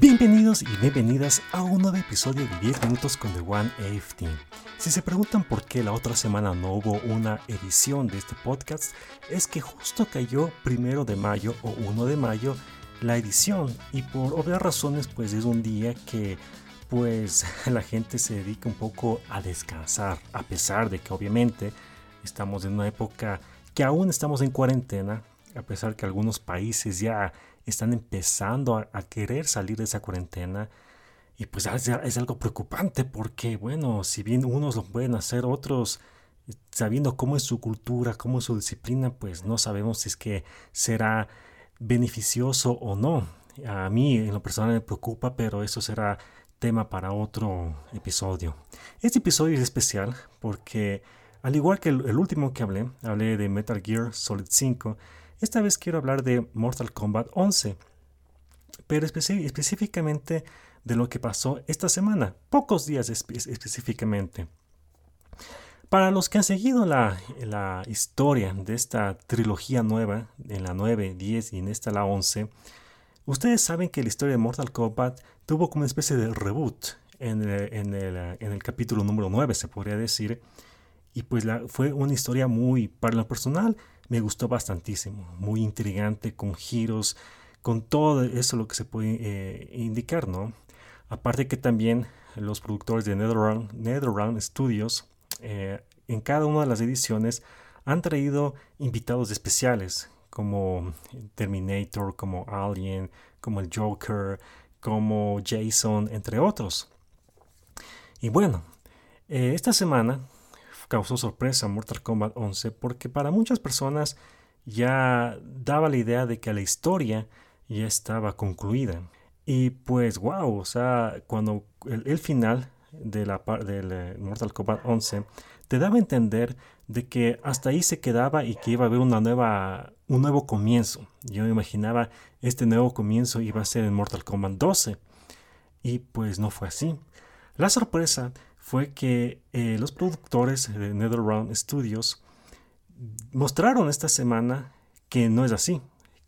Bienvenidos y bienvenidas a un nuevo episodio de 10 minutos con The One AFT. Si se preguntan por qué la otra semana no hubo una edición de este podcast, es que justo cayó primero de mayo o 1 de mayo la edición y por obvias razones pues es un día que pues la gente se dedica un poco a descansar, a pesar de que obviamente estamos en una época que aún estamos en cuarentena, a pesar que algunos países ya están empezando a, querer salir de esa cuarentena. Y pues es, algo preocupante porque, bueno, si bien unos lo pueden hacer, otros, sabiendo cómo es su cultura, cómo es su disciplina, pues no sabemos si es que será beneficioso o no. A mí en lo personal me preocupa, pero eso será tema para otro episodio. Este episodio es especial porque, al igual que el último que hablé, hablé de Metal Gear Solid 5, esta vez quiero hablar de Mortal Kombat 11, pero específicamente de lo que pasó esta semana, pocos días específicamente. Para los que han seguido la, la, historia de esta trilogía nueva, en la 9, 10 y en esta la 11, ustedes saben que la historia de Mortal Kombat tuvo como una especie de reboot en el, en el, en el capítulo número 9, se podría decir, y pues fue una historia muy, para lo personal, me gustó bastantísimo, muy intrigante, con giros, con todo eso lo que se puede eh, indicar, ¿no? Aparte que también los productores de NetherRealm, NetherRealm Studios, eh, en cada una de las ediciones, han traído invitados especiales, como Terminator, como Alien, como el Joker, como Jason, entre otros. Y bueno, eh, esta semana causó sorpresa Mortal Kombat 11 porque para muchas personas ya daba la idea de que la historia ya estaba concluida. Y pues, wow, o sea, cuando el, final de la del eh, Mortal Kombat 11 te daba a entender de que hasta ahí se quedaba y que iba a haber una nueva, un nuevo comienzo. Yo me imaginaba este nuevo comienzo iba a ser en Mortal Kombat 12 y pues no fue así. La sorpresa fue que eh, los productores de NetherRealm Studios mostraron esta semana que no es así,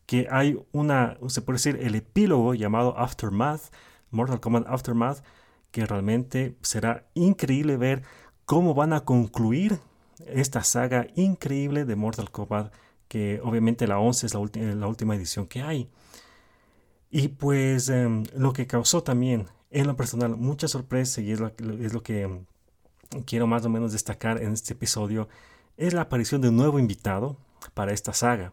que hay una, se puede decir, el epílogo llamado Aftermath, Mortal Kombat Aftermath, que realmente será increíble ver cómo van a concluir esta saga increíble de Mortal Kombat, que obviamente la 11 es la, la última edición que hay. Y pues em, lo que causó también en lo personal mucha sorpresa y es lo, que quiero más o menos destacar en este episodio es la aparición de un nuevo invitado para esta saga.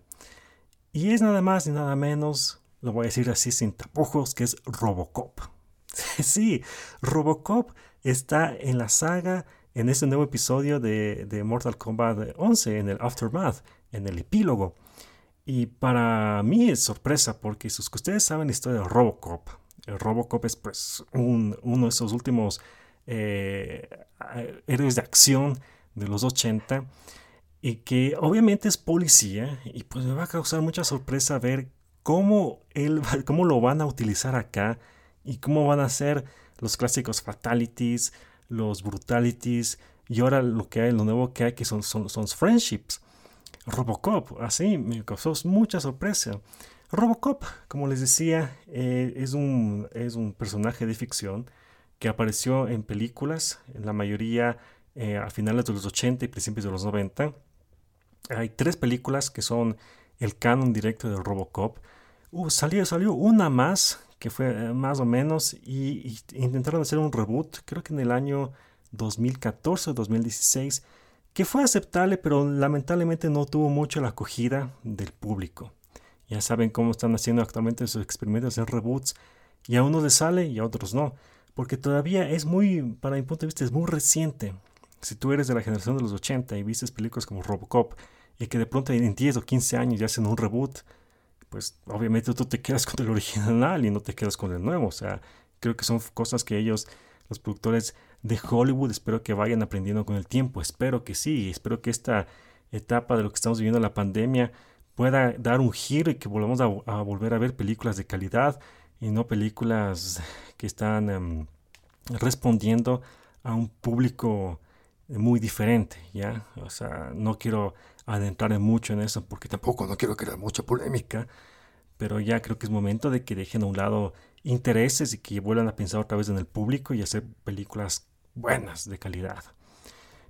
Y es nada más y nada menos, lo voy a decir así sin tapujos, que es Robocop. sí, Robocop está en la saga, en este nuevo episodio de, de Mortal Kombat 11, en el Aftermath, en el epílogo. Y para mí es sorpresa porque si ustedes saben la historia de Robocop, Robocop es pues uno de esos últimos eh, héroes de acción de los 80 y que obviamente es policía y pues me va a causar mucha sorpresa ver cómo, él, cómo lo van a utilizar acá y cómo van a ser los clásicos fatalities, los brutalities y ahora lo que hay, lo nuevo que hay que son, son, son friendships. Robocop, así me causó mucha sorpresa. Robocop, como les decía, eh, es, un, es un personaje de ficción que apareció en películas, en la mayoría eh, a finales de los 80 y principios de los 90. Hay tres películas que son el canon directo de Robocop. Uh, salió, salió una más, que fue eh, más o menos, y, y, intentaron hacer un reboot, creo que en el año 2014 o 2016, que fue aceptable, pero lamentablemente no tuvo mucho la acogida del público. Ya saben cómo están haciendo actualmente esos experimentos en reboots. Y a unos les sale y a otros no. Porque todavía es muy, para mi punto de vista, es muy reciente. Si tú eres de la generación de los 80 y viste películas como Robocop y que de pronto en 10 o 15 años ya hacen un reboot, pues obviamente tú te quedas con el original y no te quedas con el nuevo. O sea, creo que son cosas que ellos, los productores de Hollywood, espero que vayan aprendiendo con el tiempo. Espero que sí. Espero que esta etapa de lo que estamos viviendo, la pandemia, pueda dar un giro y que volvamos a, volver a ver películas de calidad y no películas que están em, respondiendo a un público muy diferente, ¿ya? O sea, no quiero adentrar mucho en eso porque tampoco no quiero crear mucha polémica, pero ya creo que es momento de que dejen a un lado intereses y que vuelvan a pensar otra vez en el público y hacer películas buenas, de calidad.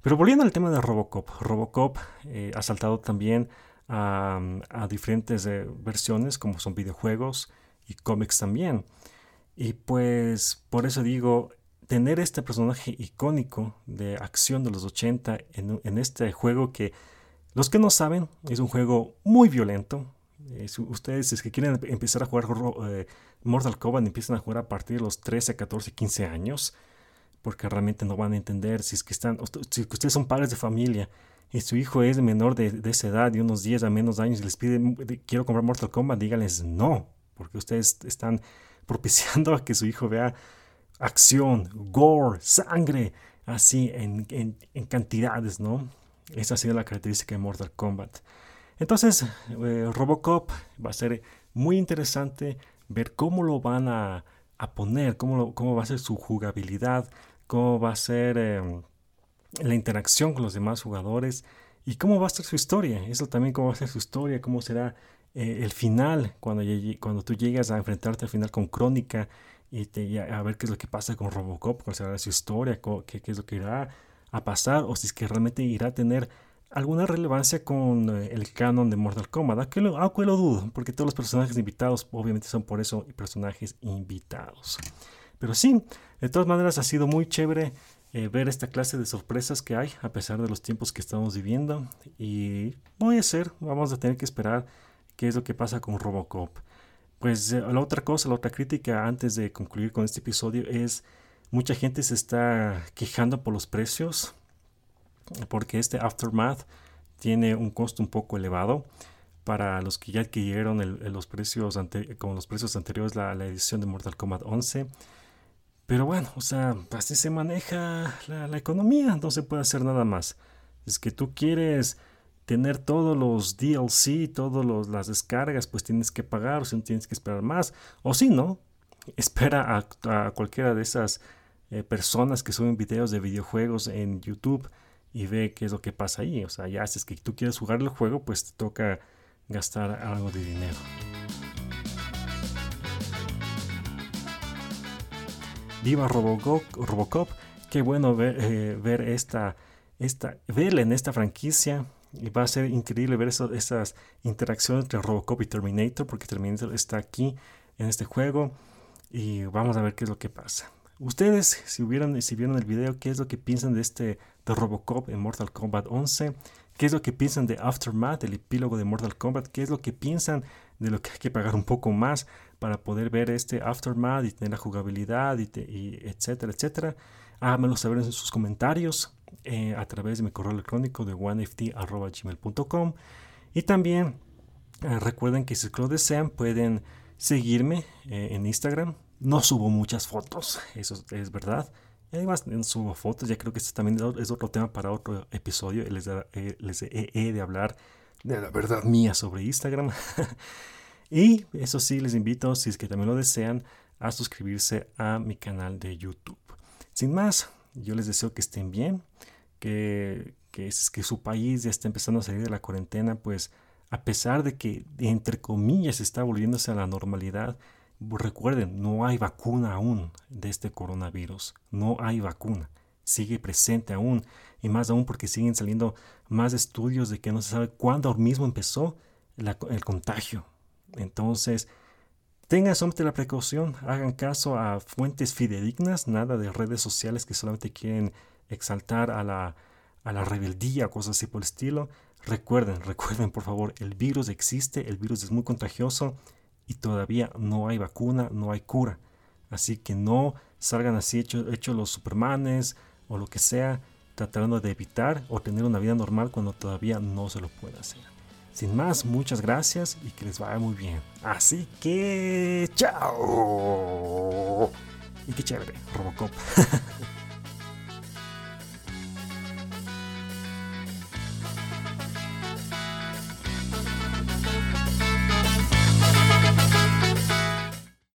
Pero volviendo al tema de Robocop, Robocop eh, ha saltado también a, diferentes eh, versiones como son videojuegos y cómics también. Y pues por eso digo, tener este personaje icónico de acción de los 80 en, en este juego que los que no saben es un juego muy violento. Eh, ustedes es que quieren empezar a jugar eh, Mortal Kombat empiezan a jugar a partir de los 13, 14, 15 años porque realmente no van a entender si es que están, si ustedes son padres de familia y su hijo es menor de, de esa edad, de unos 10 a menos años, y les piden, quiero comprar Mortal Kombat, díganles no, porque ustedes están propiciando a que su hijo vea acción, gore, sangre, así en, en, cantidades, ¿no? Esa ha sido la característica de Mortal Kombat. Entonces, eh, Robocop va a ser muy interesante ver cómo lo van a, a poner, cómo, cómo va a ser su jugabilidad, cómo va a ser em, la interacción con los demás jugadores y cómo va a ser su historia. Eso también, cómo va a ser su historia, cómo será eh, el final, cuando, cuando tú llegas a enfrentarte al final con Crónica y, te, a ver qué es lo que pasa con Robocop, cuál será su historia, qué, qué, es lo que irá a pasar, o si es que realmente irá a tener alguna relevancia con eh, el canon de Mortal Kombat. Aunque lo, aunque lo dudo, porque todos los personajes invitados obviamente son por eso personajes invitados. Pero sí, de todas maneras ha sido muy chévere eh, ver esta clase de sorpresas que hay a pesar de los tiempos que estamos viviendo. Y voy a ser, vamos a tener que esperar qué es lo que pasa con Robocop. Pues eh, la otra cosa, la otra crítica antes de concluir con este episodio es mucha gente se está quejando por los precios porque este Aftermath tiene un costo un poco elevado para los que ya adquirieron los precios con los precios anteriores la, la, edición de Mortal Kombat 11 pero bueno o sea así se maneja la, la economía no se puede hacer nada más es que tú quieres tener todos los DLC, todas las descargas, pues tienes que pagar, o si no tienes que esperar más, o si no, espera a, cualquiera de esas eh, personas que suben videos de videojuegos en YouTube y ve qué es lo que pasa ahí. O sea, ya es que tú quieres jugar el juego, pues te toca gastar algo de dinero. Viva Robocop, Robocop. qué bueno ver, eh, ver esta, esta, verla en esta franquicia y va a ser increíble ver esas interacciones entre Robocop y Terminator, porque Terminator está aquí en este juego. Y vamos a ver qué es lo que pasa. Ustedes, si, hubieran, si vieron el video, ¿qué es lo que piensan de este de Robocop en Mortal Kombat 11? ¿Qué es lo que piensan de Aftermath, el epílogo de Mortal Kombat? ¿Qué es lo que piensan de lo que hay que pagar un poco más para poder ver este Aftermath y tener la jugabilidad y, y etcétera, etcétera? Háganmelo saber en sus comentarios. Eh, a través de mi correo electrónico de oneft.gmail.com y también eh, recuerden que si lo desean pueden seguirme eh, en Instagram. No subo muchas fotos, eso es verdad. Además no subo fotos, ya creo que este también es otro tema para otro episodio. Les, les he de hablar de la verdad mía sobre Instagram. y eso sí, les invito, si es que también lo desean, a suscribirse a mi canal de YouTube. Sin más, yo les deseo que estén bien, que, que, su país ya está empezando a salir de la cuarentena, pues a pesar de que entre comillas está volviéndose a la normalidad, recuerden, no hay vacuna aún de este coronavirus, no hay vacuna, sigue presente aún, y más aún porque siguen saliendo más estudios de que no se sabe cuándo mismo empezó el contagio. Entonces, Tengan solamente la precaución, hagan caso a fuentes fidedignas, nada de redes sociales que solamente quieren exaltar a la, a la rebeldía, cosas así por el estilo. Recuerden, recuerden por favor, el virus existe, el virus es muy contagioso y todavía no hay vacuna, no hay cura. Así que no salgan así hechos hecho los supermanes o lo que sea, tratando de evitar o tener una vida normal cuando todavía no se lo puede hacer. Sin más, muchas gracias y que les vaya muy bien. Así que, chao. Y qué chévere, Robocop.